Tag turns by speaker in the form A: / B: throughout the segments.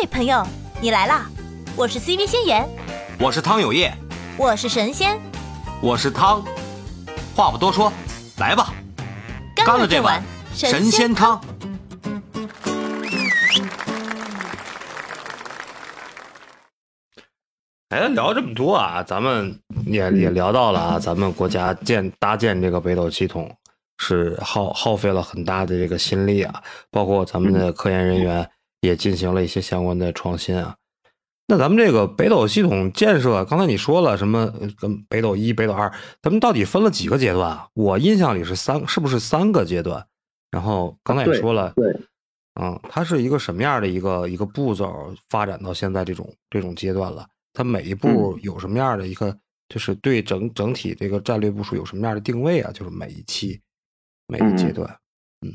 A: 嘿，朋友，你来啦！我是 CV 仙言，
B: 我是汤有业，
A: 我是神仙，
B: 我是汤。话不多说，来吧，
A: 干了这碗
B: 神仙汤。
C: 哎，聊这么多啊，咱们也也聊到了啊，咱们国家建搭建这个北斗系统是耗耗费了很大的这个心力啊，包括咱们的科研人员也进行了一些相关的创新啊。那咱们这个北斗系统建设，刚才你说了什么？跟北斗一、北斗二，咱们到底分了几个阶段啊？我印象里是三，是不是三个阶段？然后刚才也说了，
D: 对，
C: 嗯，它是一个什么样的一个一个步骤发展到现在这种这种阶段了？它每一步有什么样的一个，就是对整整体这个战略部署有什么样的定位啊？就是每一期每个阶段，
D: 嗯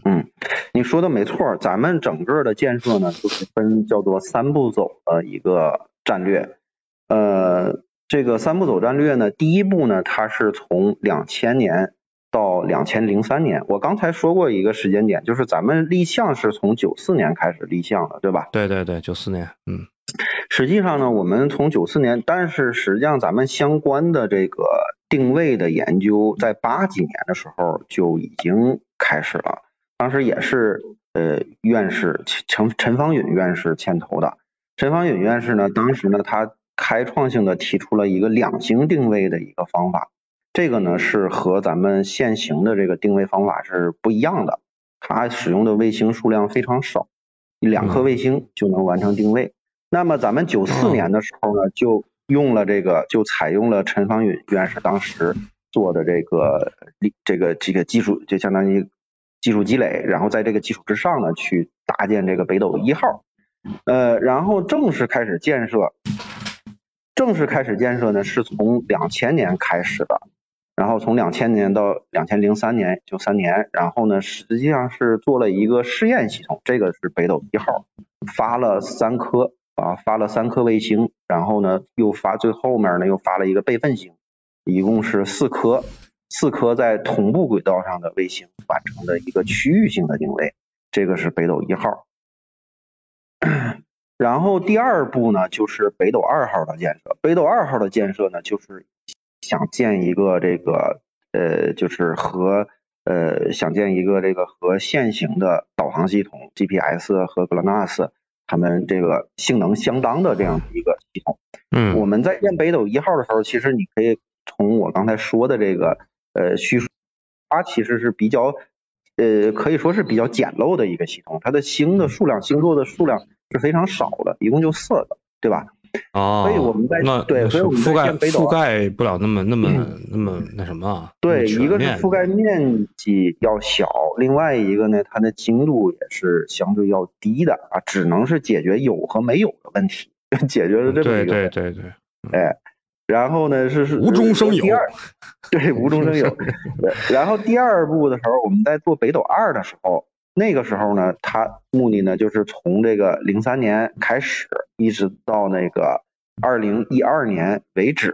D: 嗯，你说的没错，咱们整个的建设呢，就是分叫做三步走的一个战略。呃，这个三步走战略呢，第一步呢，它是从两千年到两千零三年。我刚才说过一个时间点，就是咱们立项是从九四年开始立项的，对吧？
C: 对对对，九四年，嗯。
D: 实际上呢，我们从九四年，但是实际上咱们相关的这个定位的研究，在八几年的时候就已经开始了。当时也是呃院士陈陈方允院士牵头的。陈方允院士呢，当时呢他开创性的提出了一个两星定位的一个方法，这个呢是和咱们现行的这个定位方法是不一样的。他使用的卫星数量非常少，两颗卫星就能完成定位。那么咱们九四年的时候呢，就用了这个，就采用了陈方允院士当时做的这个这个这个技术，就相当于技术积累，然后在这个基础之上呢，去搭建这个北斗一号，呃，然后正式开始建设，正式开始建设呢，是从两千年开始的，然后从两千年到两千零三年就三年，然后呢，实际上是做了一个试验系统，这个是北斗一号，发了三颗。啊，发了三颗卫星，然后呢，又发最后面呢又发了一个备份星，一共是四颗，四颗在同步轨道上的卫星完成的一个区域性的定位，这个是北斗一号。然后第二步呢，就是北斗二号的建设。北斗二号的建设呢，就是想建一个这个呃，就是和呃，想建一个这个和现行的导航系统 GPS 和 GLONASS。他们这个性能相当的这样的一个系统，
C: 嗯，
D: 我们在建北斗一号的时候，其实你可以从我刚才说的这个呃叙述，它其实是比较呃可以说是比较简陋的一个系统，它的星的数量、星座的数量是非常少的，一共就四个，对吧？
C: 哦，
D: 所以我们在对，所以我们
C: 覆盖覆盖不了那么那么那么那什么。
D: 对，一个是覆盖面积要小，另外一个呢，它的精度也是相对要低的啊，只能是解决有和没有的问题，解决了这么
C: 一个。对对对对。
D: 哎，然后呢是是
C: 无中生有。
D: 对，无中生有。然后第二步的时候，我们在做北斗二的时候。那个时候呢，它目的呢就是从这个零三年开始，一直到那个二零一二年为止，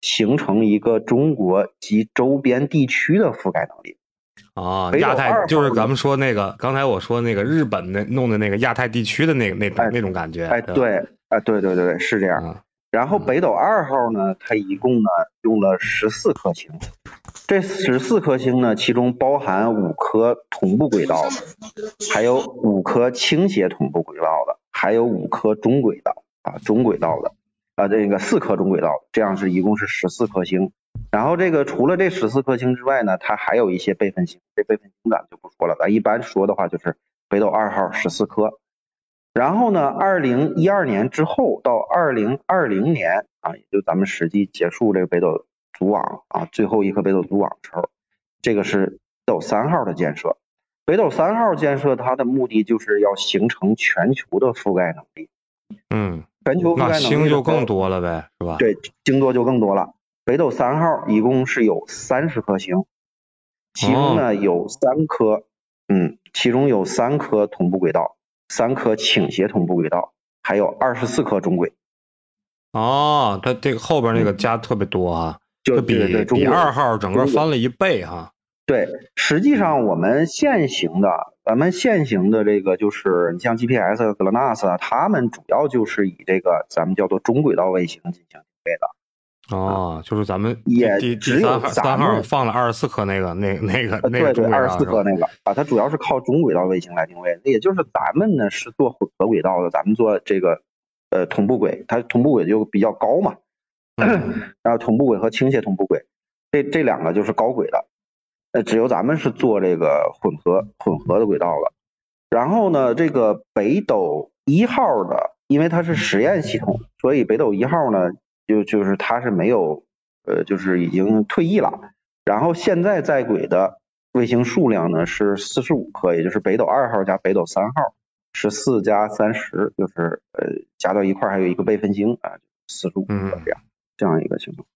D: 形成一个中国及周边地区的覆盖能力。
C: 啊，亚太就是咱们说那个，刚才我说那个日本那弄的那个亚太地区的那个那种那种感觉。
D: 哎，对，哎，对对对，是这样。然后北斗二号呢，它一共呢用了十四颗星，这十四颗星呢，其中包含五颗同步轨道的，还有五颗倾斜同步轨道的，还有五颗中轨道啊中轨道的啊这个四颗中轨道，这样是一共是十四颗星。然后这个除了这十四颗星之外呢，它还有一些备份星，这备份星咱就不说了，咱一般说的话就是北斗二号十四颗。然后呢，二零一二年之后到二零二零年啊，也就咱们实际结束这个北斗组网啊，最后一颗北斗组网的时候，这个是北斗三号的建设。北斗三号建设它的目的就是要形成全球的覆盖能力。
C: 嗯，
D: 全球覆盖能力
C: 星就更多了呗，是吧？
D: 对，星座就更多了。北斗三号一共是有三十颗星，其中呢有三颗，嗯，其中有三颗同步轨道。三颗倾斜同步轨道，还有二十四颗中轨。
C: 哦，它这个后边那个加特别多啊，
D: 就
C: 比比二号整个翻了一倍哈。
D: 对，实际上我们现行的咱们现行的这个就是，你像 GPS、GLONASS 啊，它们主要就是以这个咱们叫做中轨道卫星进行定位的。
C: 哦，就是咱们
D: 也只有
C: 三号放了二十四颗那个那那个
D: 呃，
C: 那个
D: 对对，二十四
C: 颗
D: 颗那个啊，它主要是靠中轨道卫星来定位，也就是咱们呢是做混合轨道的，咱们做这个呃同步轨，它同步轨就比较高嘛，
C: 嗯
D: 然后同步轨和倾斜同步轨，这这两个就是高轨的，呃，只有咱们是做这个混合混合的轨道了。然后呢，这个北斗一号的，因为它是实验系统，所以北斗一号呢，就就是它是没有呃，就是已经退役了。然后现在在轨的卫星数量呢是四十五颗，也就是北斗二号加北斗三号，十四加三十，就是呃加到一块还有一个备份星啊，四十五颗这样、这样一个情况。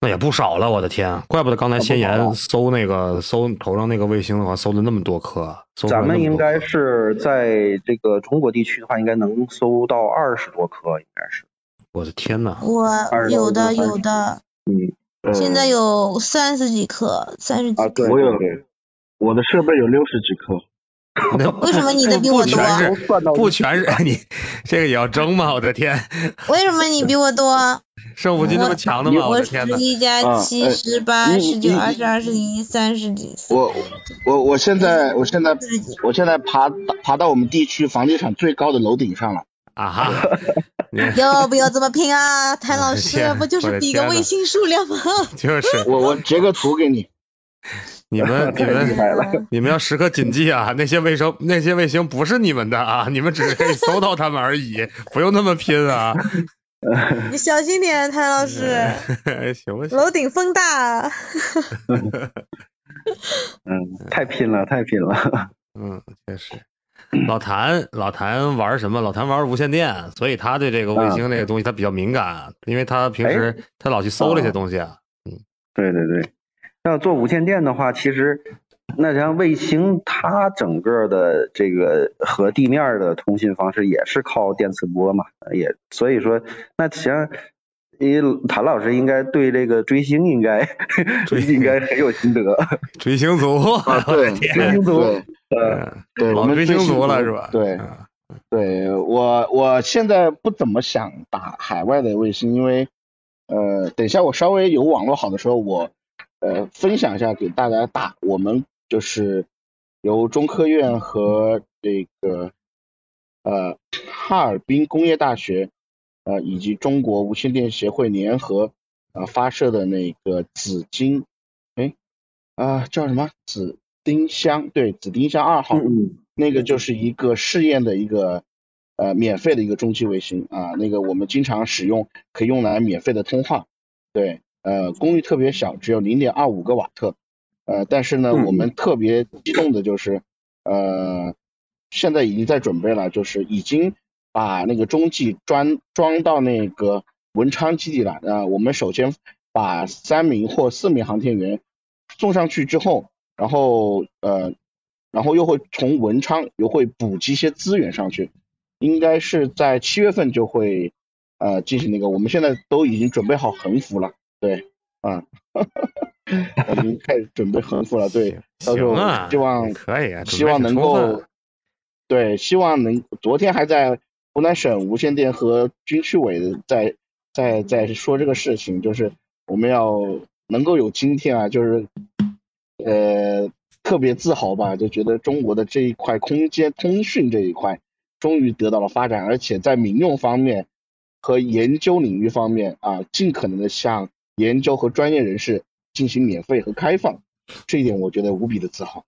C: 那也不少了，我的天，怪不得刚才先言搜那个搜头上那个卫星的话，搜了那么多颗，搜出来
D: 咱们应该是在这个中国地区的话，应该能搜到二十多颗，应该是。
C: 我的天呐，
E: 我有的有的，
D: 嗯，
E: 现在有三十几颗，三十几
D: 啊，对，
E: 颗。
F: 我有我的设备有六十几颗，
E: 为什么你的比我多
C: 不全是全是你这个也要争吗？我的天，
E: 为什么你比我多？
C: 胜负心那么强的吗？我天呐
E: 十！一加
F: 啊
E: 七，
F: 哎
E: 十八、十九、二十二、十一、三十几。
F: 我我我现在我现在我现在爬爬到我们地区房地产最高的楼顶上了。
C: 啊哈，
E: 要不要这么拼啊？谭老师，不就是比个卫星数量吗？
C: 就是
F: 我我截个图给你，
C: 你们你们。你们要时刻谨记啊，那些卫星那些卫星不是你们的啊，你们只是可以搜到他们而已，不用那么拼啊。
E: 你小心点，谭老师，
C: 行不行？
E: 楼顶风大。
D: 嗯，太拼了，太拼了。
C: 嗯，确实。老谭，老谭玩什么？老谭玩无线电，所以他对这个卫星这个东西他比较敏感，因为他平时他老去搜这些东西啊。
D: 嗯对对对，要做无线电的话，其实那像卫星，它整个的这个和地面的通信方式也是靠电磁波嘛，也所以说，那实际上，因为谭老师应该对这个追星应该
C: 追
D: 应该很有心得。
C: 追星族，
F: 啊，对
D: 追星族
F: 对
D: 呃，
C: 嗯
F: 对，我们
C: 老追星族了是吧？
F: 对
C: 嗯
F: 对，我我现在不怎么想打海外的卫星，因为呃，等一下我稍微有网络好的时候，我呃分享一下给大家打。我们就是由中科院和这个呃哈尔滨工业大学呃以及中国无线电协会联合呃发射的那个紫金，哎啊、叫什么紫丁香？对，紫丁香二号。
D: 嗯
F: 那个就是一个试验的一个呃免费的一个中继卫星啊，那个我们经常使用，可以用来免费的通话，对，呃，功率特别小，只有零点二五个瓦特，呃，但是呢，
D: 嗯
F: 我们特别激动的就是，呃，现在已经在准备了，就是已经把那个中继装装到那个文昌基地了，呃，我们首先把三名或四名航天员送上去之后，然后呃。然后又会从文昌又会补给一些资源上去，应该是在七月份就会呃进行那个，我们现在都已经准备好横幅了，对，啊，我们开始准备横幅了，对，到时候希望
C: 可以啊，
F: 希望能够，对，希望能，昨天还在湖南省无线电和军区委在在在说这个事情，就是我们要能够有今天啊，就是呃特别自豪吧，就觉得中国的这一块空间通讯这一块终于得到了发展，而且在民用方面和研究领域方面啊，尽可能的向研究和专业人士进行免费和开放，这一点我觉得无比的自豪。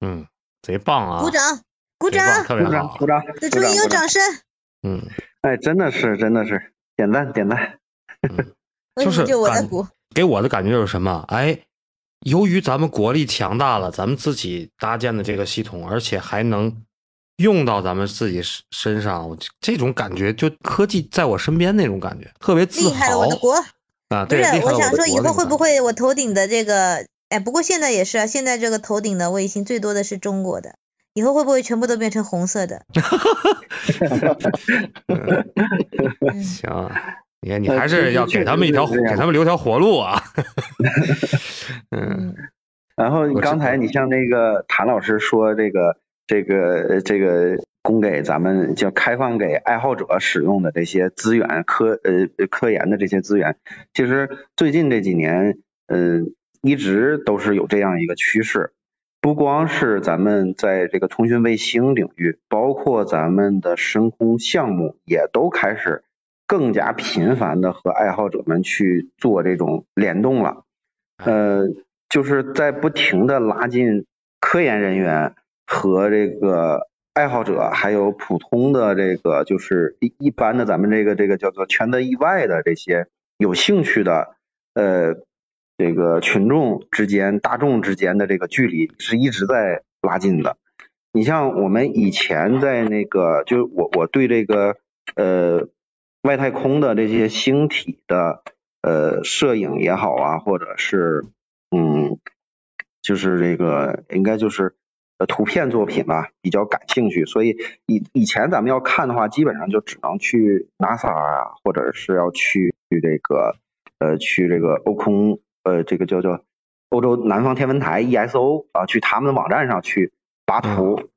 C: 嗯，贼棒啊！
E: 鼓掌，鼓，掌，
C: 特别
D: 鼓掌，
C: 好
D: 鼓，掌，
E: 给终于
D: 鼓掌，鼓掌
E: 有掌声。
C: 嗯，
D: 哎，真的是，真的是，点赞，点赞。
E: 为什么就我在鼓？
C: 给我的感觉就是什么？哎，由于咱们国力强大了，咱们自己搭建的这个系统，而且还能用到咱们自己身身上，我这种感觉就科技在我身边那种感觉，特别自
E: 厉害了
C: 豪
E: 我的国！
C: 啊！
E: 不是
C: 对，
E: 我想说以后会不会我头顶的这个，哎，不过现在也是啊，现在这个头顶的卫星最多的是中国的，以后会不会全部都变成红色的？
C: 觉 行啊。你看，你
D: 呃
C: 还是要给他们一条，
D: 是这样
C: 给他们留条活路啊！嗯，
E: 嗯，
D: 然后
C: 你
D: 刚才你像那个谭老师说这个这个这个供给咱们叫开放给爱好者使用的这些资源科呃科研的这些资源，其实最近这几年嗯、一直都是有这样一个趋势。不光是咱们在这个通讯卫星领域，包括咱们的深空项目，也都开始更加频繁的和爱好者们去做这种联动了。呃，就是在不停的拉近科研人员和这个爱好者，还有普通的这个就是一一般的咱们这个这个叫做圈子以外的这些有兴趣的呃这个群众之间、大众之间的这个距离是一直在拉近的。你像我们以前在那个，就我我对这个呃外太空的这些星体的呃摄影也好啊，或者是嗯就是这个应该就是呃图片作品吧，比较感兴趣。所以以以前咱们要看的话，基本上就只能去 NASA 啊，或者是要去这个呃去这个欧空呃这个叫叫欧洲南方天文台 ESO 啊，去他们的网站上去拔图。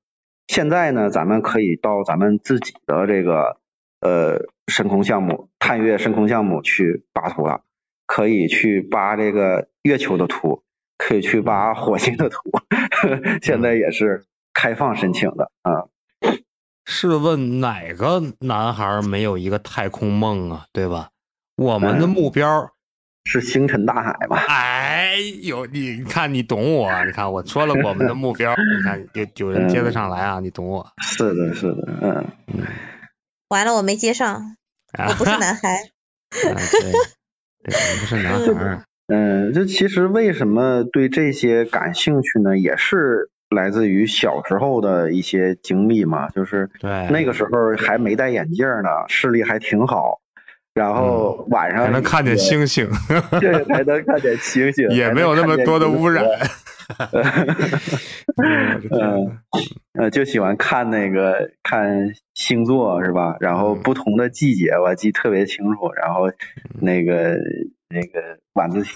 D: 现在呢，咱们可以到咱们自己的这个呃深空项目、探月深空项目去拔图了，可以去扒这个月球的图，可以去扒火星的图，现在也是开放申请的啊。
C: 试问哪个男孩没有一个太空梦啊？对吧？我们的目标，
D: 是星辰大海吧？
C: 哎呦，你你看你懂我，你看我说了我们的目标，你看有有人接得上来啊，你懂我。
D: 是的，是的，嗯，
E: 完了，我没接上，我不是男孩。
C: 啊，对，对，不是男孩。
D: 嗯，这其实为什么对这些感兴趣呢？也是来自于小时候的一些经历嘛，就是，那个时候还没戴眼镜呢，视力还挺好，然后晚上
C: 还能看见
D: 也，
C: 星星，
D: 对，还能看见星星，
C: 也没有那么多的污染。嗯
D: 嗯，呃，就喜欢看那个看星座是吧？然后
C: 嗯
D: 不同的季节我记特别清楚，然后那个那个晚自习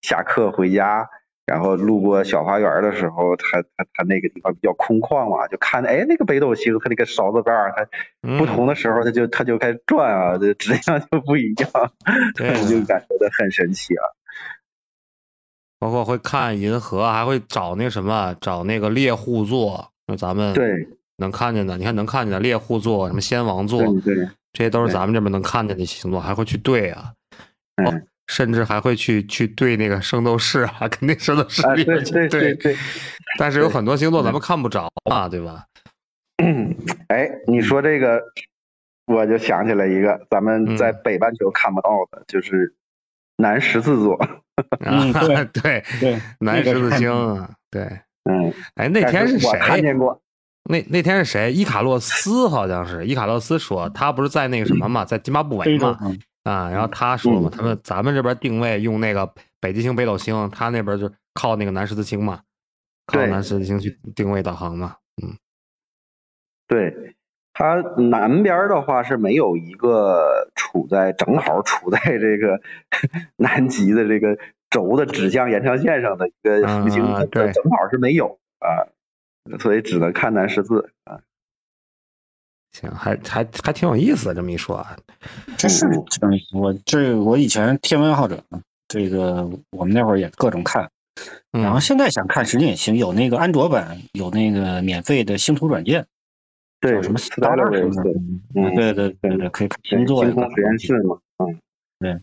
D: 下课回家，然后路过小花园的时候，它它它那个地方比较空旷嘛，就看哎那个北斗星，它那个勺子盖儿，它
C: 嗯
D: 不同的时候它就它就开始转啊，这质量就不一样，
C: 对 啊
D: 就感觉到很神奇啊。
C: 包括会看银河，还会找那什么，找那个猎户座，就咱们
D: 对
C: 能看见的。你看能看见的猎户座，什么仙王座，
D: 对对，
C: 这些都是咱们这边能看见的星座，还会去对啊。哦
D: 嗯，
C: 甚至还会去去对那个圣斗士啊，肯定圣斗士
D: 对对
C: 面去对
D: 对对。
C: 但是有很多星座咱们看不着啊，对吧？
D: 哎，你说这个，我就想起来一个，咱们在
C: 嗯
D: 北半球看不到的，就是南十字座。
G: 对
C: 对，
G: 对，
C: 南十字星啊，对。
D: 嗯，
C: 哎，那天是
D: 我看
C: 谁？
D: 见过。
C: 那那天是谁？伊卡洛斯好像是伊卡洛斯说，他不是在那个什么嘛，在津巴布韦嘛，啊，然后他说嘛，
D: 嗯
C: 他们咱们这边定位用那个北极星、北斗星，他那边就靠那个南十字星嘛，靠南十字星去定位导航嘛，嗯，
D: 对，它南边的话是没有一个处在正好处在这个 南极的这个轴的指向延长线上的一个
C: 啊
D: 行星，它
C: 对。
D: 正好是没有啊，所以只能看南十字啊。
C: 行，还还还挺有意思的，这么一说啊，
G: 这是我这我以前天文爱好者，这个我们那会儿也各种看，
C: 嗯。
G: 然后现在想看实际也行，有那个安卓版，有那个免费的星图软件，
D: 对，
G: 叫什么
D: Stellar
G: 什么的，
D: 嗯。
G: 对对对对，可以看星座呀
D: 星空实验室嘛，嗯，对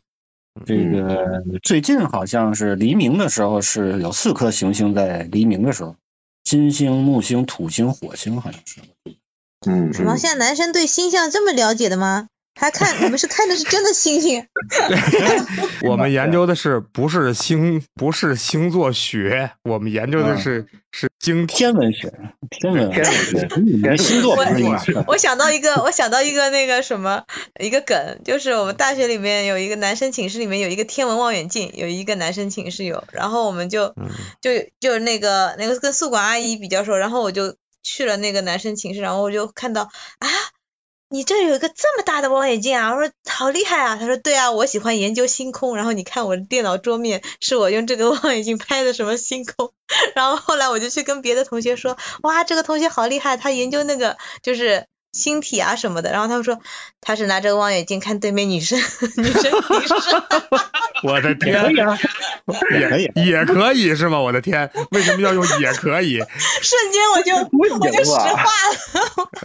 G: 这个最近好像是黎明的时候是有四颗行星在黎明的时候，金星、木星、土星、火星好像是。
D: 嗯，
E: 什么？
D: 嗯
E: 现在男生对星象这么了解的吗？还看你们是看的是真的星星？
C: 我们研究的是不是星不是星座学，我们研究的是是经。
G: 天文学，天文
D: 天文学
G: 你们星座不是。
E: 我想到一个，我想到一个那个什么一个梗，就是我们大学里面有一个男生寝室里面有一个天文望远镜，有一个男生寝室有，然后我们就
C: 嗯
E: 就就那个那个跟宿管阿姨比较熟，然后我就去了那个男生寝室，然后我就看到啊。你这有一个这么大的望远镜啊！”我说：“好厉害啊！”他说：“对啊，我喜欢研究星空。然后你看我的电脑桌面是我用这个望远镜拍的什么星空。”然后后来我就去跟别的同学说：“哇，这个同学好厉害，他研究那个就是。”星体啊什么的，然后他们说他是拿着望远镜看对面女生，女生女生。
C: 我的天，
G: 可以啊，也可以，
C: 也可以是吗？我的天，为什么要用也可以？
E: 瞬间我就我就石化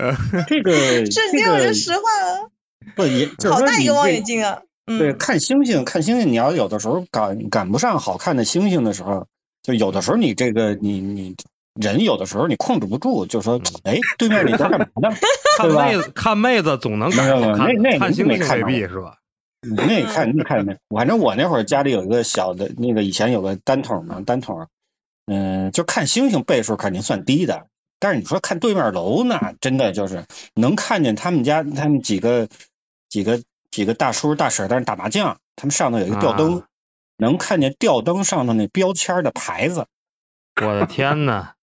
E: 了，
G: 这个
E: 瞬间我就石化了。
G: 不也就是
E: 好
G: 说你
E: 大一个望远镜啊！
G: 对，
E: 嗯，
G: 看星星，看星星，你要有的时候赶赶不上好看的星星的时候，就有的时候你这个你你人有的时候你控制不住，就说哎，对面你在干嘛呢？
C: 看妹子，看妹子总能赶上看
G: 那那
C: 看星星未必是吧？
G: 那看那看没？反正我那会儿家里有一个小的，那个以前有个单筒嘛，单筒，嗯、就看星星倍数肯定算低的。但是你说看对面楼那真的就是能看见他们家他们几个几个几个大叔大婶在那打麻将，他们上头有一个吊灯，
C: 啊
G: 能看见吊灯上头那标签的牌子，
C: 我的天呐！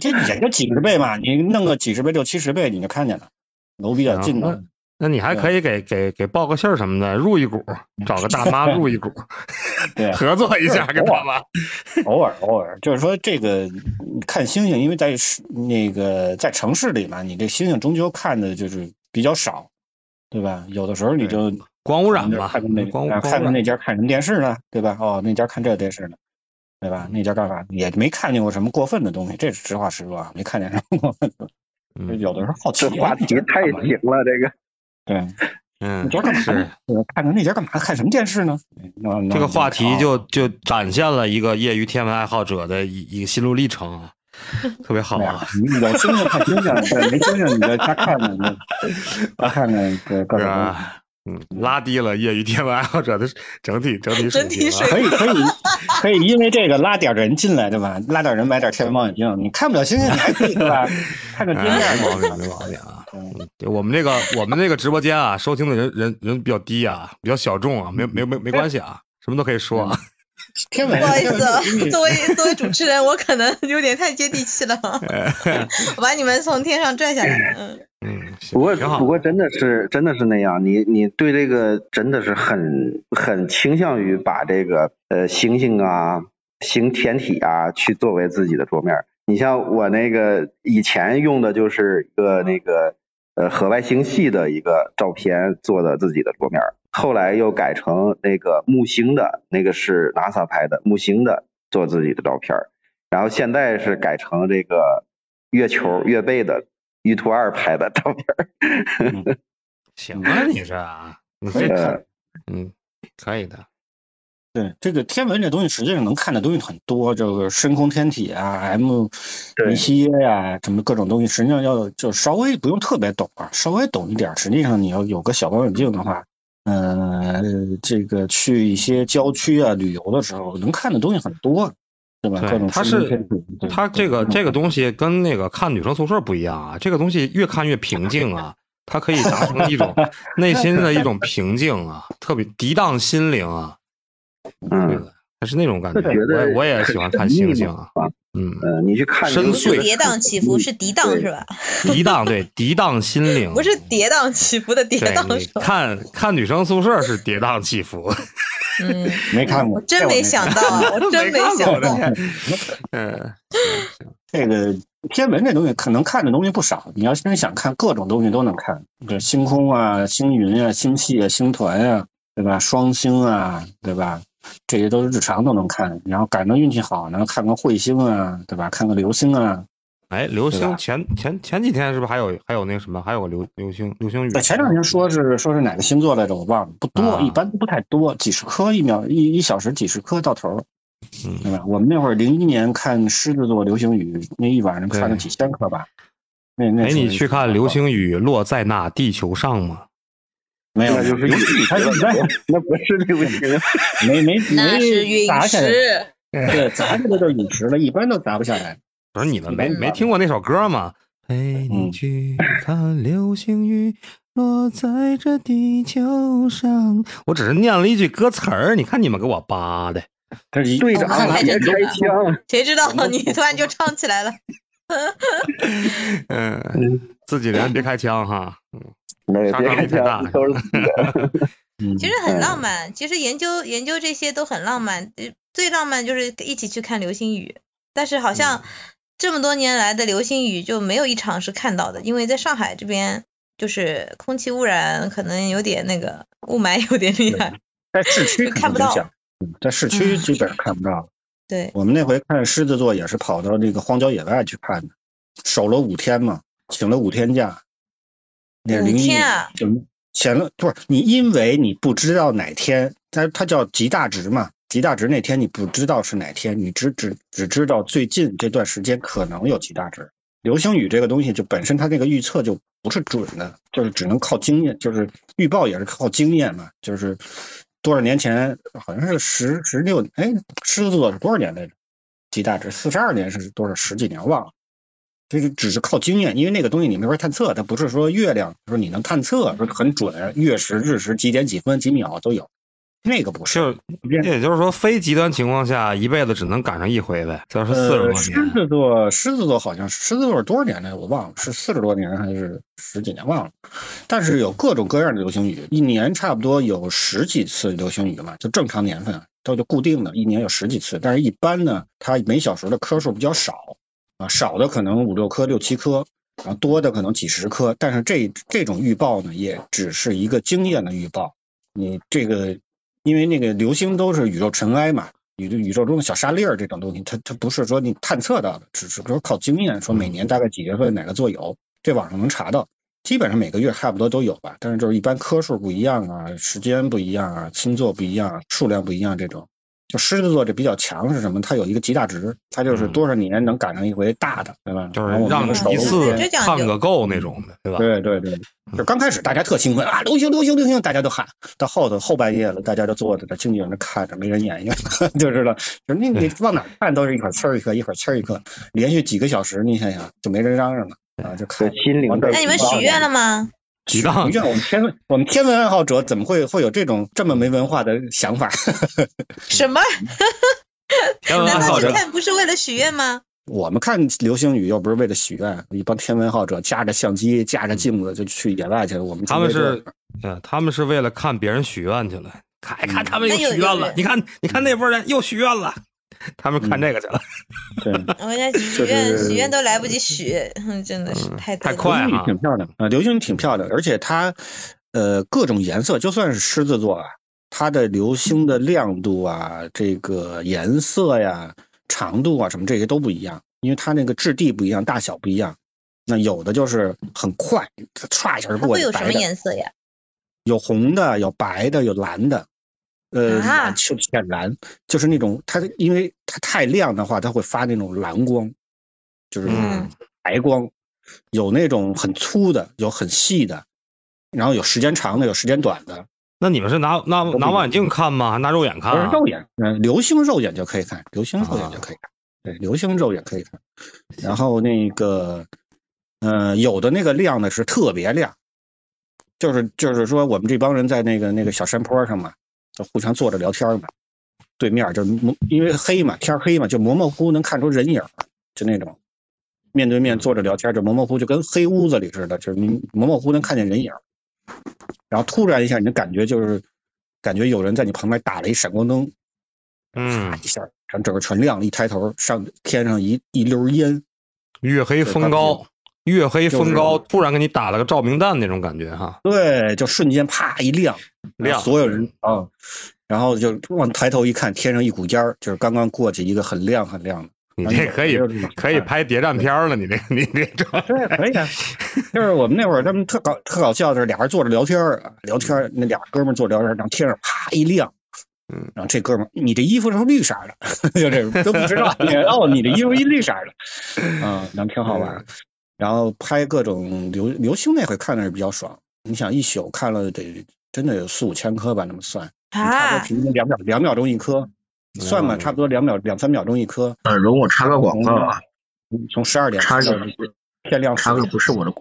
G: 这也就几十倍嘛，你弄个几十倍六七十倍你就看见了，楼比较近的。
C: 那你还可以给给给报个信儿什么的，入一股，找个大妈入一股，
G: 对
C: 合作一下跟大妈。
G: 偶尔偶尔，就是说这个嗯看星星，因为在那个在城市里嘛，你这星星终究看的就是比较少，对吧？有的时候你就
C: 光污染吧
G: 看看那，
C: 光
G: 啊看看
C: 光污染
G: 那家看什么电视呢，对吧？哦，那家看这电视呢，对吧？那家干嘛？也没看见过什么过分的东西，这是实话实说啊，没看见什么过分的。
C: 嗯
G: 有的时候好奇啊，
D: 这话题太
G: 干嘛
D: 行了，这个。
G: 对，
C: 嗯
G: 那家干嘛
C: 是
G: 呢？我看着那家干嘛？看什么电视呢？
C: 这个话题就
G: 哦
C: 就展现了一个业余天文爱好者的一一个心路历程啊，特别好
G: 对啊
C: 啊，，
G: 你有星星看星星，对，没星星你就瞎看看，瞎看看这各
C: 是
G: 种？
C: 嗯，拉低了业余天文爱好者的整体整体水平啊
E: 水
G: 可以可以可以，因为这个拉点人进来，对吧？拉点人买点天文望远镜，你看不了星星，你还可以对吧？看看
C: 哎，
G: 天面
C: 没毛病，没毛病啊。
G: 嗯
C: 对我们这个我们这个直播间啊，收听的人人人比较低啊，比较小众啊，没没没没关系啊，什么都可以说啊。
G: 天
E: 不好意思啊，作为作为主持人，我可能有点太接地气了，我把你们从天上拽下来。嗯，
C: 嗯，
D: 不过
C: 挺好
D: 不过真的是真的是那样，你你对这个真的是很很倾向于把这个呃星星啊、星天体啊去作为自己的桌面。你像我那个以前用的就是一个那个呃河外星系的一个照片做的自己的桌面，后来又改成那个木星的，那个是 NASA 拍的木星的做自己的照片，然后现在是改成这个月球月背的玉兔二拍的照片儿。
C: 行啊，你这啊，你这
D: 呃
C: 嗯，可以的。
G: 对这个天文这东西，实际上能看的东西很多，这个深空天体啊，M
D: 对
G: 尼西耶呀、什么各种东西，实际上要就稍微不用特别懂啊，稍微懂一点。实际上你要有个小望远镜的话，呃，这个去一些郊区啊旅游的时候，能看的东西很多，对吧？各
C: 对，
G: 种
C: 它是它这个这个东西跟那个看女生宿舍不一样啊，这个东西越看越平静啊，它可以达成一种 内心的一种平静啊，特别涤荡心灵啊，对
D: 嗯，
C: 的，它是那种感觉。我也我也喜欢看星星啊，嗯，
D: 呃，你去看
C: 深邃
E: 不是跌宕起伏，是涤荡是吧？
C: 涤荡对涤荡心灵，
E: 不是跌宕起伏的跌
C: 对
E: 宕
C: 你
E: 是吧？
C: 看看女生宿舍是跌宕起伏，
E: 嗯，
G: 没看过，
E: 我真没想到啊，我真没想到。
C: 嗯，
G: 这个天文这东西可能看的东西不少，你要真想看各种东西都能看，这星空啊、星云啊、星系啊、星团啊，对吧？双星啊，对吧？这些都是日常都能看。然后赶上运气好呢，看个彗星啊，对吧？看个流星啊。
C: 哎，流星前前前几天是不是还有还有那个什么，还有个流流星流星雨？
G: 对，前两天说是说是哪个星座来着，我忘了，不多，
C: 啊
G: 一般都不太多，几十颗一秒一一小时几十颗到头儿，
C: 嗯
G: 对吧？我们那会儿零一年看狮子座流星雨，那一晚上看了几千颗吧。那那
C: 哎，你去看流星雨落在那地球上吗？
G: 没有？
D: 那就是
G: 流星雨它一般
D: 那不是流星，
G: 没没没
E: 那是陨
G: 砸下来，
E: 石，
G: 对，砸下来就是陨石了，一般都砸不下来。
C: 不是你们没没听过那首歌吗？陪你
G: 嗯
C: 去看流星雨落在这地球上。我只是念了一句歌词儿，你看你们给我扒的。
G: 这是一
D: 队长开枪，
E: 谁知道你突然就唱起来了？
C: 嗯，自己人别开枪哈。
D: 对，
C: 杀
D: 别看这
C: 伤力太大
D: 样都是自己人。
G: 嗯
E: 其实很浪漫，其实研究研究这些都很浪漫，呃最浪漫就是一起去看流星雨，但是好像这么多年来的流星雨就没有一场是看到的，因为在上海这边就是空气污染可能有点那个雾霾有点厉害，
G: 在市区
E: 看不到
G: 在市区基本上看不到。
E: 对，
G: 我们那回看狮子座也是跑到那个荒郊野外去看的，守了五天嘛，请了五天假。那是
E: 五
G: 零一
E: 天啊
G: 就前了不是你，因为你不知道哪天，它它叫极大值嘛，极大值那天你不知道是哪天，你只只只知道最近这段时间可能有极大值。流星雨这个东西就本身它那个预测就不是准的，就是只能靠经验，就是预报也是靠经验嘛，就是多少年前好像是十十六，哎，狮子座是多少年来着？极大值四十二年是多少十几年忘了，这个只是靠经验，因为那个东西你没法探测，它不是说月亮说你能探测说很准，月食日食几点几分几秒都有，那个不是。
C: 就也就是说，非极端情况下，一辈子只能赶上一回呗。这要是四十
G: 呃，
C: 多
G: 狮，子座，狮子座好像狮子座是多少年来我忘了，是四十多年还是十几年忘了。但是有各种各样的流星雨，一年差不多有十几次流星雨嘛，就正常年份啊都就固定的，一年有十几次。但是一般呢，它每小时的颗数比较少少的可能五六颗、六七颗，然后多的可能几十颗。但是这这种预报呢，也只是一个经验的预报。你这个，因为那个流星都是宇宙尘埃嘛，宇宙宇宙中的小沙粒儿这种东西，它它不是说你探测到的，只是说靠经验，说每年大概几月份哪个座有，这网上能查到。基本上每个月差不多都有吧，但是就是一般颗数不一样啊，时间不一样啊，星座不一样，数量不一样这种。就狮子座这比较强是什么？它有一个极大值，它就是多少年能赶上一回大的，对吧？
C: 就是让一次看个够那种的，对吧？
G: 对对对，就刚开始大家特兴奋啊，流行流行流行，大家都喊。到后头后半夜了，大家就坐在那静静的看着，没人演，就知道，就是你你往哪看都是一会儿呲儿一颗，一会儿呲儿一颗，连续几个小时，你想想就没人嚷嚷了啊，就看
D: 对心灵的
E: 那你们许愿了吗？
C: 激荡
G: 你看我们天文我们天文爱好者怎么会会有这种这么没文化的想法？
E: 什么？
C: 天文爱
E: 难道你
C: 好者，
E: 看不是为了许愿吗？
G: 我们看流星雨又不是为了许愿，一帮天文爱好者架着相机、架着镜子就去野外去了。我们
C: 他们是，呃，他们是为了看别人许愿去了，看一看他们又
E: 那有
C: 许愿了
E: 有，
C: 你看，你看那波人又许愿了，他们看这个去了，
G: 对。
E: 我家 许愿许愿都来不及许，真的是太
C: 太快了
G: 挺漂亮啊，流星雨挺漂亮，而且它呃各种颜色，就算是狮子座啊，它的流星的亮度啊，这个颜色呀、长度啊什么这些都不一样，因为它那个质地不一样，大小不一样。那有的就是很快，它歘一下就过
E: 会有什么颜色呀？
G: 有红的，有白的，有蓝的，呃，
E: 啊。
G: 蓝就浅蓝，就是那种它因为它太亮的话，它会发那种蓝光，就是
C: 嗯。
G: 白光，有那种很粗的，有很细的，然后有时间长的，有时间短的，
C: 那你们是拿拿拿望远镜看吗？还拿肉眼看啊？
G: 肉眼，嗯、流星肉眼就可以看，流星肉眼就可以看，对，流星肉眼可以看，然后那个，呃，有的那个亮的是特别亮，就是就是说我们这帮人在那个那个小山坡上嘛，就互相坐着聊天嘛，对面就模因为黑嘛，天黑嘛，就模模糊糊能看出人影儿，就那种。面对面坐着聊天，就模模糊糊就跟黑屋子里似的，就是你模模糊糊能看见人影儿，然后突然一下你的感觉就是感觉有人在你旁边打了一闪光灯，
C: 嗯
G: 啪，一下，然后整个全亮了，一抬头上天上一一溜烟，
C: 月黑风高，月黑风
G: 就是。
C: 高，突然给你打了个照明弹那种感觉哈，
G: 对，就瞬间啪一亮，
C: 亮。
G: 所有人啊，然后就往抬头一看，天上一股烟儿，就是刚刚过去一个很亮很亮的。
C: 你这可以可以拍谍战片了，你这你这这
G: 对，可以啊。就是我们那会儿，他们特搞特搞笑的是，俩人坐着聊天儿，聊天儿，那俩哥们儿坐着聊天儿，然后天上啪一亮，
C: 嗯，
G: 然后这哥们儿，你这衣服是绿色的，就这种都不知道，哦，你这衣服一绿色的，嗯，然后挺好玩儿。然后拍各种流流星那回看的是比较爽，你想一宿看了得真的有四五千颗吧，那么算，差不
E: 啊
G: 多，平均两秒两秒钟一颗，算吧，差不多两秒两三秒钟一颗，
F: 呃，容我插个广告啊，
G: 从十二点
F: 插个
G: 到天亮
F: 插个不是我的，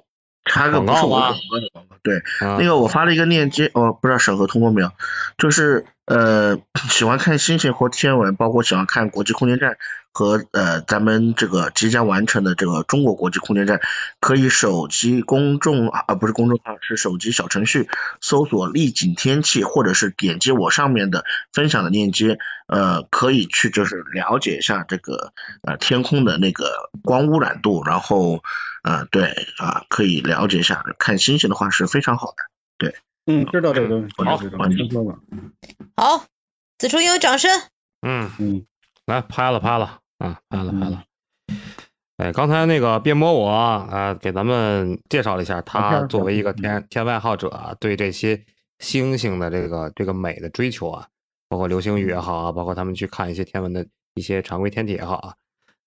F: 插个不是我的广告的广告，对，
C: 啊
F: 那个我发了一个链接，哦，不知道审核通过没有？就是呃，喜欢看星星或天文，包括喜欢看国际空间站和呃咱们这个即将完成的这个中国国际空间站，可以手机公众啊不是公众号，是手机小程序搜索丽景天气，或者是点击我上面的分享的链接，呃可以去就是了解一下这个呃天空的那个光污染度，然后呃对啊可以了解一下，看星星的话是非常好的。对，
G: 嗯，知道这个东西，
C: 好
G: 知道听说过。
E: 好，此处应有掌声。
C: 嗯，
G: 嗯，
C: 来拍了拍了啊，拍了拍了。哎，刚才那个别摸我啊，给咱们介绍了一下，他作为一个天天外好者啊，对这些星星的这个这个美的追求啊，包括流星雨也好啊，包括他们去看一些天文的一些常规天体也好啊，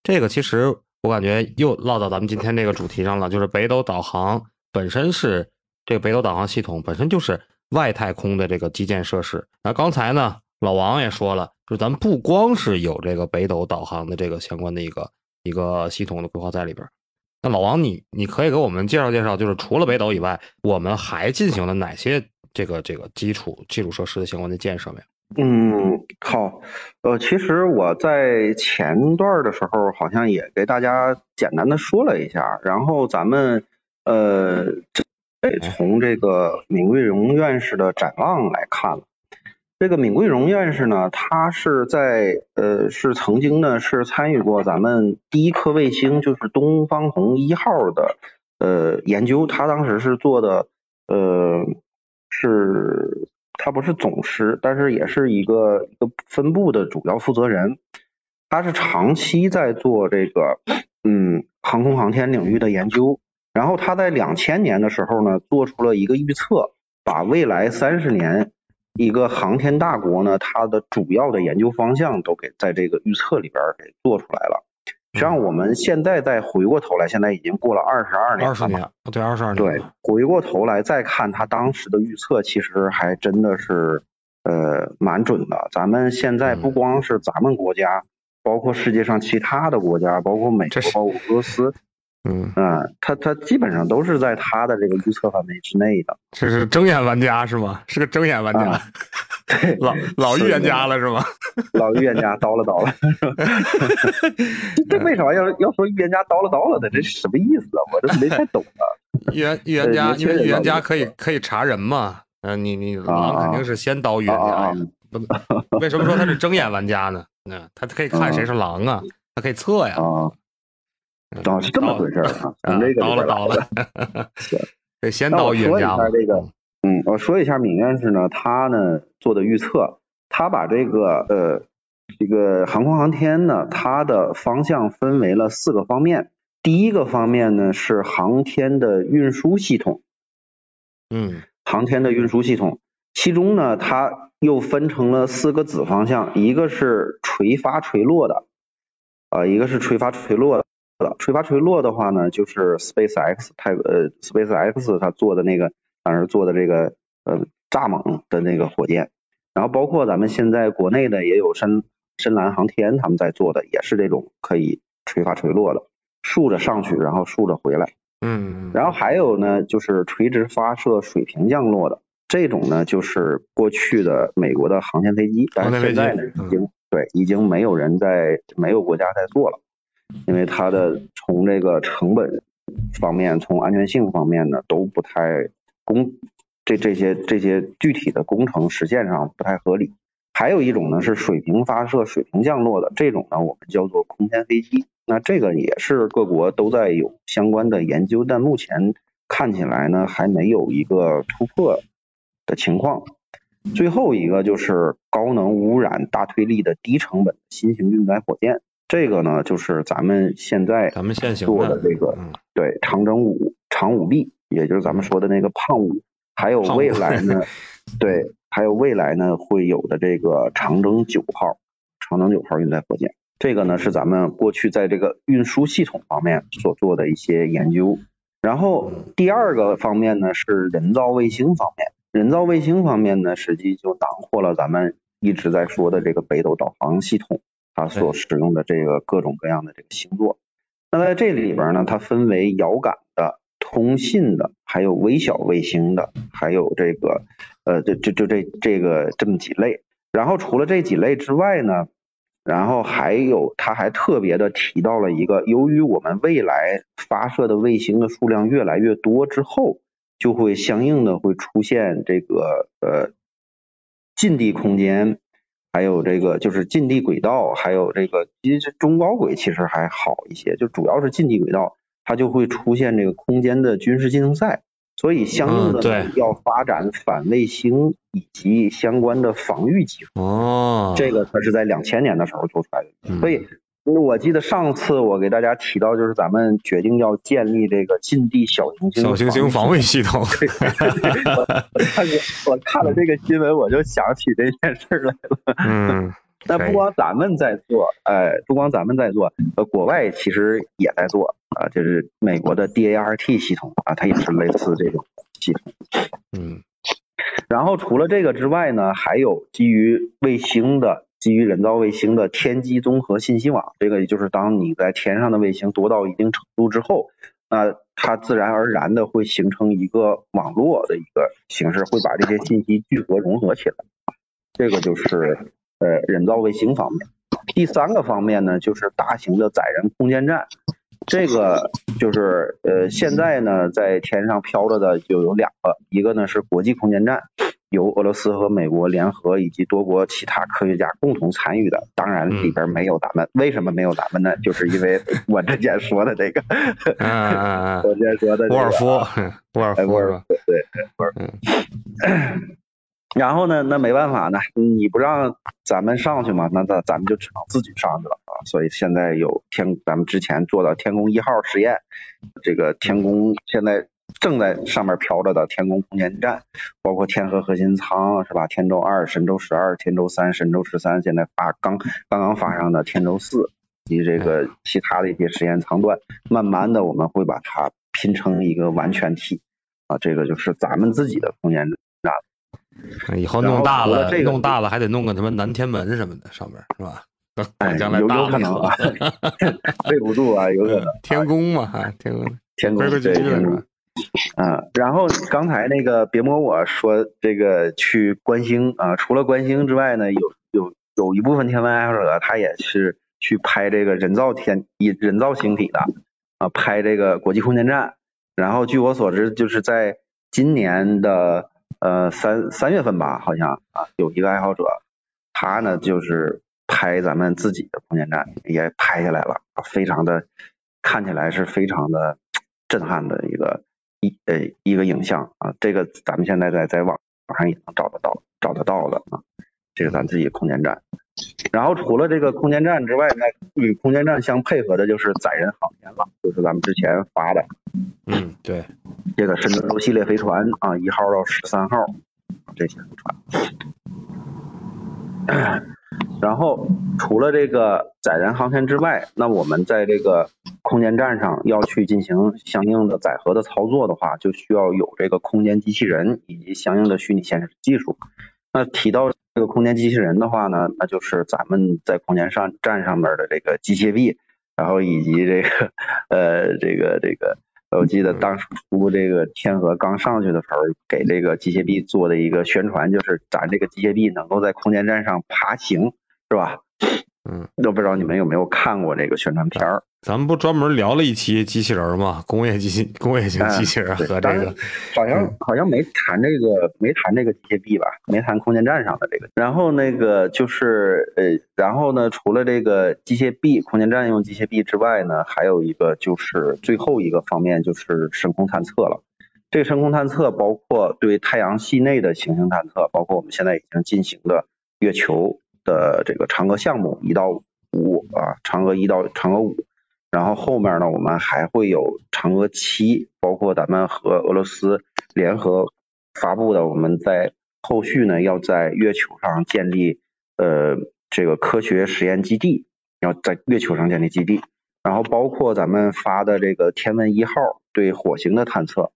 C: 这个其实我感觉又落到咱们今天这个主题上了，就是北斗导航本身是这个北斗导航系统本身就是外太空的这个基建设施。那刚才呢，老王也说了，就是咱们不光是有这个北斗导航的这个相关的一个一个系统的规划在里边儿。那老王你，你可以给我们介绍介绍，就是除了北斗以外，我们还进行了哪些这个这个基础基础设施的相关的建设没有？
D: 嗯，好，呃，其实我在前段的时候好像也给大家简单的说了一下，然后咱们呃，这从这个闵桂荣院士的展望来看，这个闵桂荣院士呢，他是在呃是曾经呢是参与过咱们第一颗卫星就是东方红一号的呃研究，他当时是做的呃是。他不是总师，但是也是一个一个分部的主要负责人。他是长期在做这个嗯航空航天领域的研究。然后他在两千年的时候呢，做出了一个预测，把未来三十年一个航天大国呢，它的主要的研究方向都给在这个预测里边给做出来了。实际上我们现在再回过头来，现在已经过了二十二年，
C: 二十年，对，二十二年，
D: 对，回过头来再看他当时的预测，其实还真的是呃蛮准的。咱们现在不光是咱们国家，包括世界上其他的国家，包括美国、包括俄罗斯，
C: 嗯
D: 嗯，他他基本上都是在他的这个预测范围之内的。
C: 这是睁眼玩家是吗？是个睁眼玩家。老老预言家了是吗？
D: 老预言家叨了叨了，这为啥要要说预言家叨了叨了的？这是什么意思啊？我这没太懂啊。
C: 预言预言家，因为预言家可以可以查人嘛。嗯，你你狼肯定是先叨预言家呀。不，为什么说他是睁眼玩家呢？嗯，他可以看谁是狼啊，他可以测呀。
D: 啊，哦，是这么回事啊？从这个
C: 倒了倒了。得，先叨预言家。
D: 这个。嗯，我说一下闵院士呢，他呢做的预测，他把这个呃这个航空航天呢，它的方向分为了四个方面。第一个方面呢是航天的运输系统，
C: 嗯，
D: 航天的运输系统，其中呢它又分成了四个子方向，一个是垂发垂落的，啊，一个是垂发垂落的，垂发垂落的话呢，就是 Space X 太呃 Space X 它做的那个。当时做的这个呃蚱蜢的那个火箭，然后包括咱们现在国内的也有深深蓝航天他们在做的，也是这种可以垂发垂落的，竖着上去，然后竖着回来。
C: 嗯。
D: 然后还有呢，就是垂直发射水平降落的这种呢，就是过去的美国的航天飞机，但是现在呢已经对已经没有人在没有国家在做了，因为它的从这个成本方面，从安全性方面呢都不太。工这这些这些具体的工程实现上不太合理。还有一种呢是水平发射、水平降落的这种呢，我们叫做空天飞机。那这个也是各国都在有相关的研究，但目前看起来呢还没有一个突破的情况。最后一个就是高能无污染、大推力的低成本新型运载火箭，这个呢就是咱们现在
C: 咱们现行
D: 做的这个对长征五、长五 B。也就是咱们说的那个胖五，还有未来呢，对，还有未来呢会有的这个长征九号，长征九号运载火箭，这个呢是咱们过去在这个运输系统方面所做的一些研究。然后第二个方面呢是人造卫星方面，人造卫星方面呢实际就囊括了咱们一直在说的这个北斗导航系统，它所使用的这个各种各样的这个星座。那在这里边呢，它分为遥感的。通信的，还有微小卫星的，还有这个呃，这这这这这个这么几类。然后除了这几类之外呢，然后还有他还特别的提到了一个，由于我们未来发射的卫星的数量越来越多之后，就会相应的会出现这个呃近地空间，还有这个就是近地轨道，还有这个其实中高轨其实还好一些，就主要是近地轨道，它就会出现这个空间的军事竞争赛。所以，相应的呢，要发展反卫星以及相关的防御技术。
C: 哦，
D: 这个它是在两千年的时候做出来的。所以，我记得上次我给大家提到，就是咱们决定要建立这个近地小行星
C: 小行星防卫系统。
D: 我看我看了这个新闻，我就想起这件事来了。
C: 嗯。
D: 那不光咱们在做，哎，不光咱们在做，呃，国外其实也在做啊，就是美国的 DART 系统啊，它也是类似这种系统。
C: 嗯。
D: 然后除了这个之外呢，还有基于卫星的、基于人造卫星的天基综合信息网，这个也就是当你在天上的卫星多到一定程度之后，那它自然而然的会形成一个网络的一个形式，会把这些信息聚合融合起来。这个就是。呃，人造卫星方面，第三个方面呢，就是大型的载人空间站。这个就是呃，现在呢，在天上飘着的就有两个，一个呢是国际空间站，由俄罗斯和美国联合以及多国其他科学家共同参与的。当然里边没有咱们，为什么没有咱们呢？就是因为 我之前说的这个，我之前说的
C: 沃尔夫，沃尔夫，
D: 沃尔夫，对，沃尔夫。然后呢，那没办法呢，你不让咱们上去嘛，那咱咱们就只能自己上去了啊。所以现在有天，咱们之前做的天宫一号实验，这个天宫现在正在上面飘着的天宫空间站，包括天河核心舱是吧？天舟二、神舟十二、天舟三、神舟十三，现在发刚刚刚发上的天舟四以及这个其他的一些实验舱段，慢慢的我们会把它拼成一个完全体啊，这个就是咱们自己的空间站。
C: 以后弄大了，
D: 弄
C: 大了还得弄个什么南天门什么的，上面是吧？
D: 哎，
C: 将来
D: 有有可能啊，备不住啊，有可能。
C: 天宫嘛，哈，天宫，
D: 天宫对天宫。嗯，然后刚才那个别摸我说这个去观星啊，除了观星之外呢，有有有一部分天文爱好者他也是去拍这个人造天以人造星体的啊，拍这个国际空间站。然后据我所知，就是在今年的。呃，三三月份吧，好像啊，有一个爱好者，他呢就是拍咱们自己的空间站，也拍下来了，非常的看起来是非常的震撼的一个一呃一个影像啊，这个咱们现在在在网网上也能找得到，找得到的啊，这是咱自己空间站。然后除了这个空间站之外，那与空间站相配合的就是载人航天了，就是咱们之前发的，
C: 嗯，对，
D: 这个神舟系列飞船啊，一号到十三号这些飞船。然后除了这个载人航天之外，那我们在这个空间站上要去进行相应的载荷的操作的话，就需要有这个空间机器人以及相应的虚拟现实技术。那提到这个空间机器人的话呢，那就是咱们在空间上站上面的这个机械臂，然后以及这个呃这个这个，我记得当时出这个天河刚上去的时候，给这个机械臂做的一个宣传，就是咱这个机械臂能够在空间站上爬行，是吧？
C: 嗯，
D: 都不知道你们有没有看过这个宣传片儿？
C: 咱们不专门聊了一期机器人吗？工业机器、工业型机器人和这个，
D: 好像好像没谈这个，没谈这个机械臂吧？没谈空间站上的这个。然后那个就是呃，然后呢，除了这个机械臂、空间站用机械臂之外呢，还有一个就是最后一个方面就是深空探测了。这个深空探测包括对太阳系内的行星探测，包括我们现在已经进行的月球。的这个嫦娥项目一到五啊，嫦娥一到嫦娥五，然后后面呢，我们还会有嫦娥七，包括咱们和俄罗斯联合发布的，我们在后续呢要在月球上建立呃这个科学实验基地，要在月球上建立基地，然后包括咱们发的这个天问一号对火星的探测，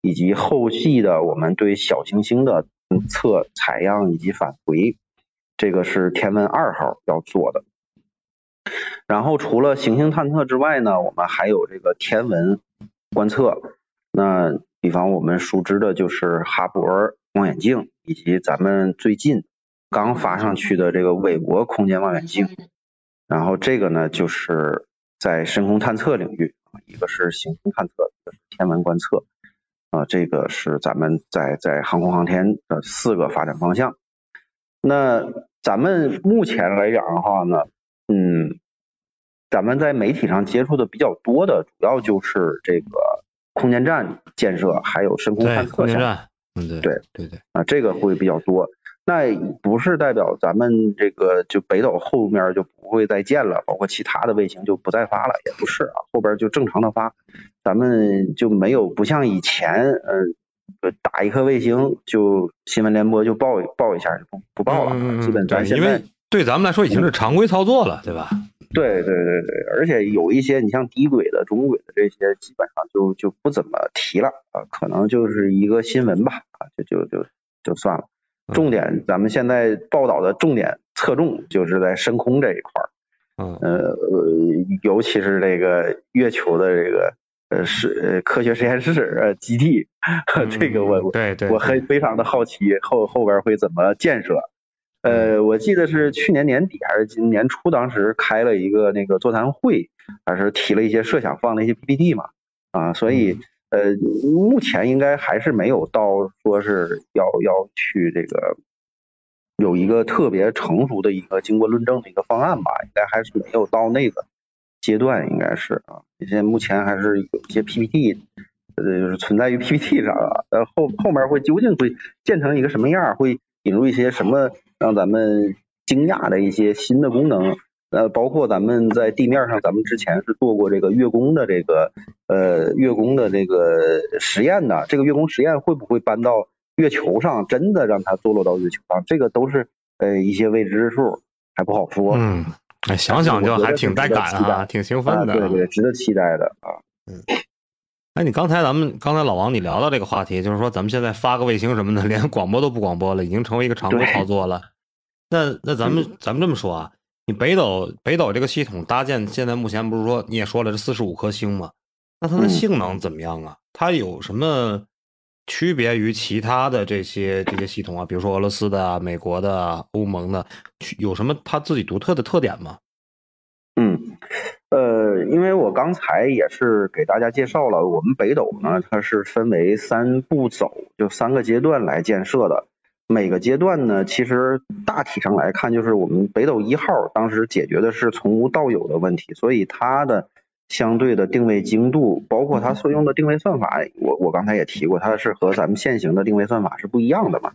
D: 以及后续的我们对小行星的测采样以及返回。这个是天问二号要做的，然后除了行星探测之外呢，我们还有这个天文观测。那比方我们熟知的就是哈勃望远镜，以及咱们最近刚发上去的这个韦伯空间望远镜。然后这个呢，就是在深空探测领域，一个是行星探测，一个是天文观测，啊，这个是咱们在在航空航天的四个发展方向。那咱们目前来讲的话呢，嗯，咱们在媒体上接触的比较多的，主要就是这个空间站建设，还有深空探测项目
C: 空间站，嗯对
D: 对
C: 对对，
D: 啊，这个会比较多。那不是代表咱们这个就北斗后面就不会再建了，包括其他的卫星就不再发了，也不是啊，后边就正常的发，咱们就没有不像以前，呃，打一颗卫星就新闻联播就报报一下就不不报了，
C: 嗯嗯嗯
D: 基本咱
C: 对因
D: 现在
C: 为对咱们来说已经是常规操作了，对吧？
D: 对对对对，而且有一些你像低轨的、中轨的这些，基本上就就不怎么提了啊，可能就是一个新闻吧，啊，就就就就算了。重点，咱们现在报道的重点侧重就是在深空这一块儿，
C: 嗯
D: 呃，呃尤其是这个月球的这个呃是呃科学实验室呃基地，这个我我
C: 对对，
D: 我很非常的好奇后后边会怎么建设。呃，我记得是去年年底还是今年初，当时开了一个那个座谈会，还是提了一些设想，放了一些 PPT 嘛，啊，所以呃，目前应该还是没有到说是要要去这个有一个特别成熟的一个经过论证的一个方案吧，应该还是没有到那个阶段，应该是啊，现在目前还是有一些 PPT。呃，就是存在于 PPT 上啊，呃后后面会究竟会建成一个什么样，会引入一些什么让咱们惊讶的一些新的功能，呃，包括咱们在地面上，咱们之前是做过这个月宫的这个呃月宫的这个实验的，这个月宫实验会不会搬到月球上，真的让它坐落到月球上，这个都是呃一些未知之数，还不好说。
C: 嗯，哎，想想就还挺带感啊，挺兴
D: 啊，
C: 奋的。
D: 对对，值得期待的啊。
C: 嗯哎，你刚才咱们刚才老王你聊到这个话题，就是说咱们现在发个卫星什么的，连广播都不广播了，已经成为一个常规操作了。那那咱们咱们这么说啊，你北斗北斗这个系统搭建，现在目前不是说你也说了是四十五颗星吗？那它的
D: 嗯
C: 性能怎么样啊？它有什么区别于其他的这些这些系统啊？比如说俄罗斯的啊、美国的啊、欧盟的，有什么它自己独特的特点吗？
D: 嗯，呃，因为我刚才也是给大家介绍了，我们北斗呢，它是分为三步走，就三个阶段来建设的。每个阶段呢，其实大体上来看，就是我们北斗一号当时解决的是从无到有的问题，所以它的相对的定位精度，包括它所用的定位算法，我我刚才也提过，它是和咱们现行的定位算法是不一样的嘛，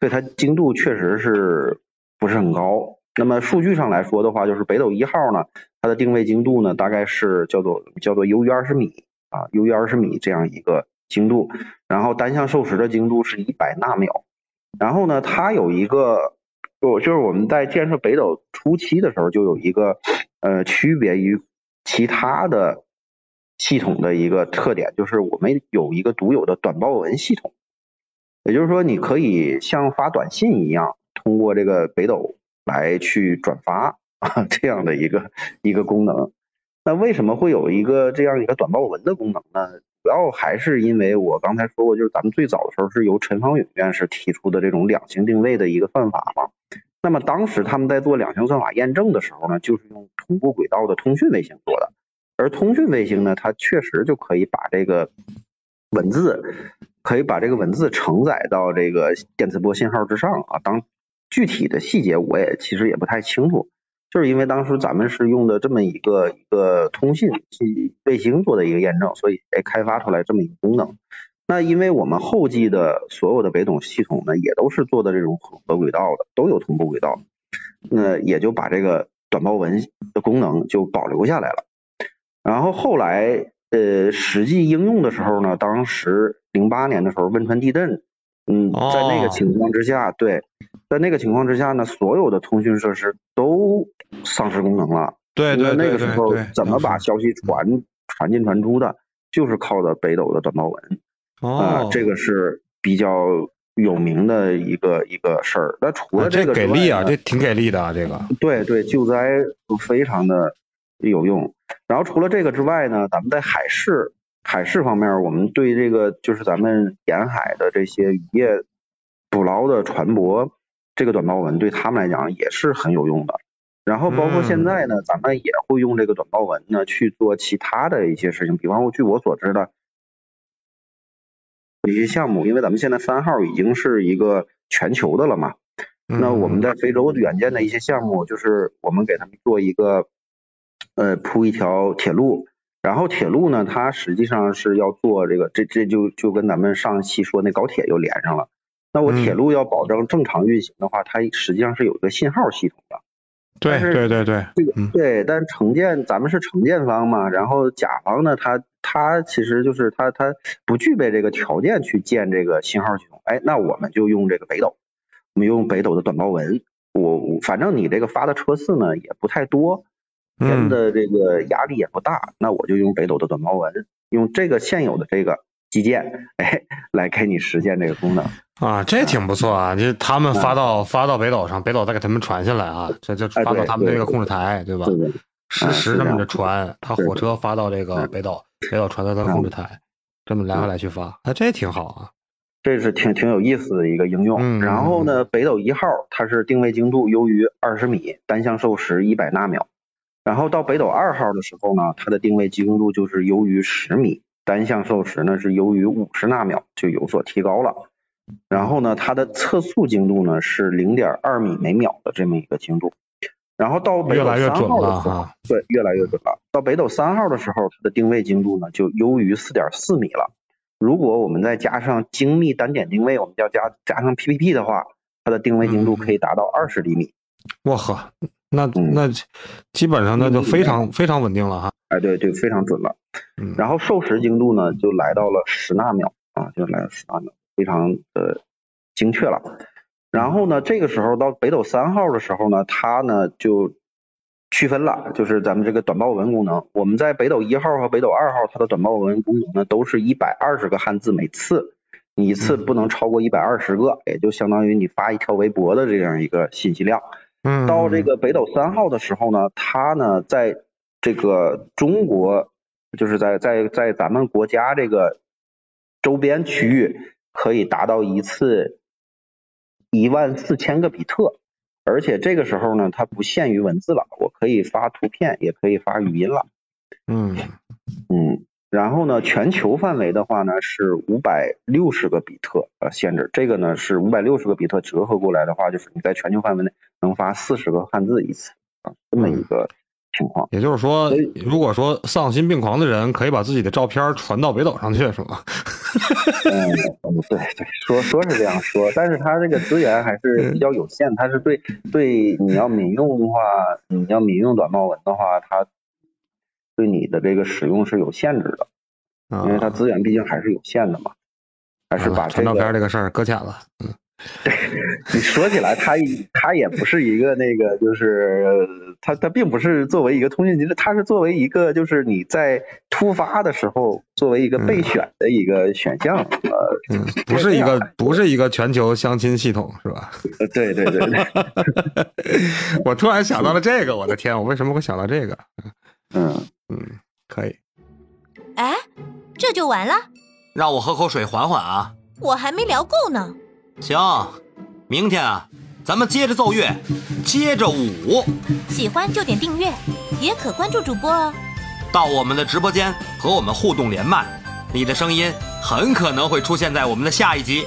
D: 所以它精度确实是不是很高。那么数据上来说的话，就是北斗一号呢，它的定位精度呢，大概是叫做叫做优于二十米啊，优于二十米这样一个精度，然后单向授时的精度是一百纳秒，然后呢，它有一个，就就是我们在建设北斗初期的时候，就有一个呃区别于其他的系统的一个特点，就是我们有一个独有的短报文系统，也就是说，你可以像发短信一样，通过这个北斗来去转发啊 这样的一个一个功能。那为什么会有一个这样一个短报文的功能呢？主要还是因为我刚才说过，就是咱们最早的时候是由陈方允院士提出的这种两星定位的一个算法嘛。那么当时他们在做两星算法验证的时候呢，就是用同步轨道的通讯卫星做的。而通讯卫星呢，它确实就可以把这个文字，可以把这个文字承载到这个电磁波信号之上啊。当具体的细节我也其实也不太清楚，就是因为当时咱们是用的这么一个一个通信卫星做的一个验证，所以才开发出来这么一个功能。那因为我们后继的所有的北斗系统呢，也都是做的这种混合轨道的，都有同步轨道，那也就把这个短报文的功能就保留下来了。然后后来呃实际应用的时候呢，当时零八年的时候汶川地震，嗯，在那个
C: 哦
D: 情况之下，对，在那个情况之下呢，所有的通讯设施都丧失功能了。对对
C: 对对对
D: 那个时候怎么把消息传传进传出的，就是靠的北斗的短报文啊、
C: 哦，
D: 这个是比较有名的一个一个事儿。那除了
C: 啊这
D: 个之外
C: 给力啊，这挺给力的啊，这个。
D: 对对，救灾非常的有用。然后除了这个之外呢，咱们在海事海事方面，我们对这个就是咱们沿海的这些渔业捕捞的船舶，这个短报文对他们来讲也是很有用的。然后包括现在
C: 嗯。
D: 呢，咱们也会用这个短报文呢去做其他的一些事情，比方说据我所知的一些项目，因为咱们现在三号已经是一个全球的了嘛，那我们在非洲远见的一些项目，就是我们给他们做一个呃铺一条铁路，然后铁路呢，它实际上是要做这个，这这就就跟咱们上期说那高铁又连上了。那我铁路要保证正常运行的话，它实际上是有一个信号系统的。
C: 对对对对，
D: 这个
C: 嗯
D: 对，但承建咱们是承建方嘛，然后甲方呢，他他其实就是他他不具备这个条件去建这个信号系统，哎，那我们就用这个北斗，我们用北斗的短报文，我我反正你这个发的车次呢也不太多，编
C: 嗯
D: 的这个压力也不大，那我就用北斗的短报文，用这个现有的这个基建，哎，来给你实现这个功能。
C: 啊，这挺不错啊！就他们发到发到北斗上，北斗再给他们传下来啊，这就发到他们这个控制台，对吧实时这么着传，他火车发到这个
D: 嗯
C: 北斗，北斗传到他控制台，这么来回来去发，哎，这挺好啊。
D: 这是挺挺有意思的一个应用。
C: 嗯
D: 然后呢，北斗一号它是定位精度优于二十米，单向授时一百纳秒。然后到北斗二号的时候呢，它的定位精度就是优于十米，单向授时呢是优于五十纳秒，就有所提高了。然后呢，它的测速精度呢是零点二米每秒的这么一个精度。然后到北斗三号的时候
C: 哈，
D: 对，越来越准了。到北斗三号的时候，它的定位精度呢就优于四点四米了。如果我们再加上精密单点定位，我们要加加上 PPP 的话，它的定位精度可以达到二十厘米。
C: 我呵，那
D: 嗯
C: 那基本上那就非常非常稳定了哈。
D: 哎，对对，非常准了。
C: 嗯
D: 然后授时精度呢，就来到了十纳秒啊，就来了十纳秒，非常的精确了。然后呢，这个时候到北斗三号的时候呢，它呢就区分了，就是咱们这个短报文功能。我们在北斗一号和北斗二号，它的短报文功能呢都是一百二十个汉字每次，你一次不能超过一百二十个，也就相当于你发一条微博的这样一个信息量。
C: 嗯，
D: 到这个北斗三号的时候呢，它呢在这个中国，就是在在在咱们国家这个周边区域，可以达到一次一万四千个比特，而且这个时候呢，它不限于文字了，我可以发图片，也可以发语音了。
C: 嗯。
D: 嗯，然后呢，全球范围的话呢是五百六十个比特呃限制，这个呢是五百六十个比特折合过来的话，就是你在全球范围内能发四十个汉字一次啊，这么一个情况。
C: 也就是说，如果说丧心病狂的人可以把自己的照片传到北斗上去，是吗？
D: 嗯，嗯对对，说说是这样说，但是它这个资源还是比较有限，它是对对你要民用的话，你要民用短报文的话，它对你的这个使用是有限制的，
C: 啊
D: 因为它资源毕竟还是有限的嘛。还是把这
C: 传照片这个事儿搁浅了。嗯
D: 你说起来，它它也不是一个那个，就是呃它它并不是作为一个通讯机制，它是作为一个就是你在突发的时候作为一个备选的一个选项，呃
C: 嗯，不是一个不是一个全球相亲系统是吧？
D: 对对对，
C: 我突然想到了这个，我的天，我为什么会想到这个？
D: 嗯，
C: 嗯，可以。
A: 哎，这就完了？
B: 让我喝口水缓缓啊。
A: 我还没聊够呢。
B: 行，明天啊，咱们接着奏乐，接着舞，
A: 喜欢就点订阅，也可关注主播哦。
B: 到我们的直播间和我们互动连麦，你的声音很可能会出现在我们的下一集。